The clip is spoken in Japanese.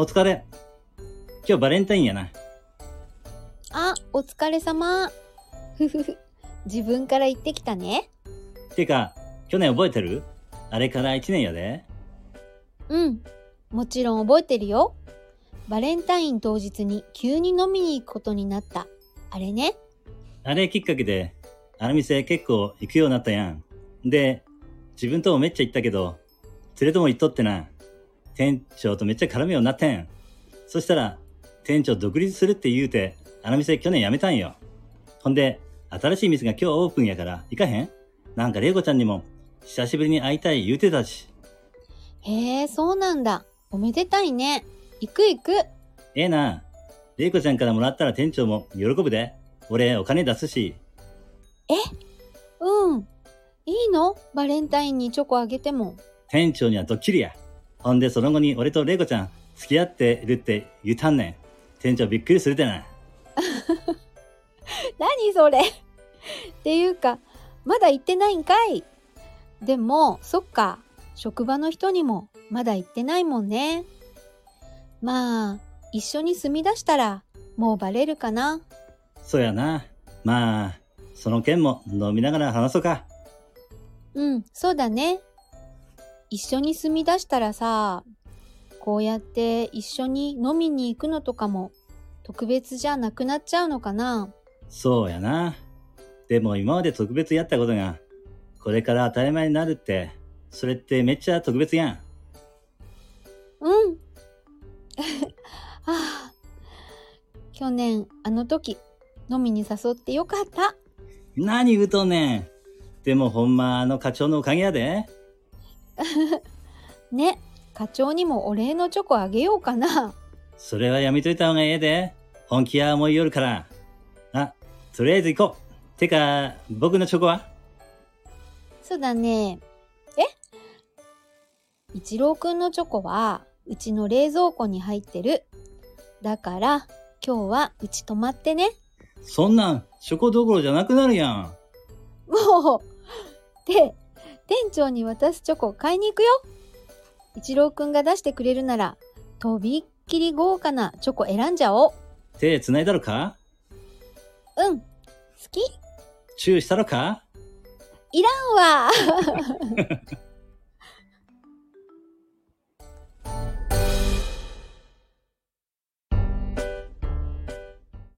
お疲れ。今日バレンタインやな。あ、お疲れ様。ふふふ。自分から言ってきたね。てか、去年覚えてる？あれから1年やで。うん。もちろん覚えてるよ。バレンタイン当日に急に飲みに行くことになった。あれね。あれきっかけで、あの店結構行くようになったやん。で、自分ともめっちゃ行ったけど、連れとも行っとってな。店長とめっちゃ絡むようになってん。そしたら、店長独立するって言うて、あの店去年辞めたんよ。ほんで、新しい店が今日オープンやから行かへん？なんか玲子ちゃんにも久しぶりに会いたい言うてたし。へえ、そうなんだ。おめでたいね。行く行く。ええな。玲子ちゃんからもらったら店長も喜ぶで。俺お金出すし。うん。いいの？バレンタインにチョコあげても。店長にはドッキリや。ほんでその後に俺と玲子ちゃん付き合ってるって言うたんねん。店長びっくりするでな。何それっていうか、まだ行ってないんかいでも、そっか。職場の人にもまだ行ってないもんね。まあ、一緒に住み出したらもうバレるかな。そうやな。まあ、その件も飲みながら話そうか。うん、そうだね。一緒に住み出したらさ、こうやって一緒に飲みに行くのとかも特別じゃなくなっちゃうのかな？そうやな。でも今まで特別やったことが、これから当たり前になるって、それってめっちゃ特別やん。うん。は あ、去年あの時飲みに誘ってよかった。何言うとんねん。でもほんまあの課長のおかげやで。ね、課長にもお礼のチョコあげようかな。それはやめといた方がええで。本気は思いよるから。あ、とりあえず行こう。てか、僕のチョコは？そうだね。え？一郎くんのチョコはうちの冷蔵庫に入ってる。だから今日はうち泊まってね。そんなん、チョコどころじゃなくなるやん。もう。で、店長に渡すチョコ買いに行くよ。一郎くんが出してくれるなら、とびっきり豪華なチョコ選んじゃおう。手繋いだろか？うん。好きチューしたろか？いらんわ。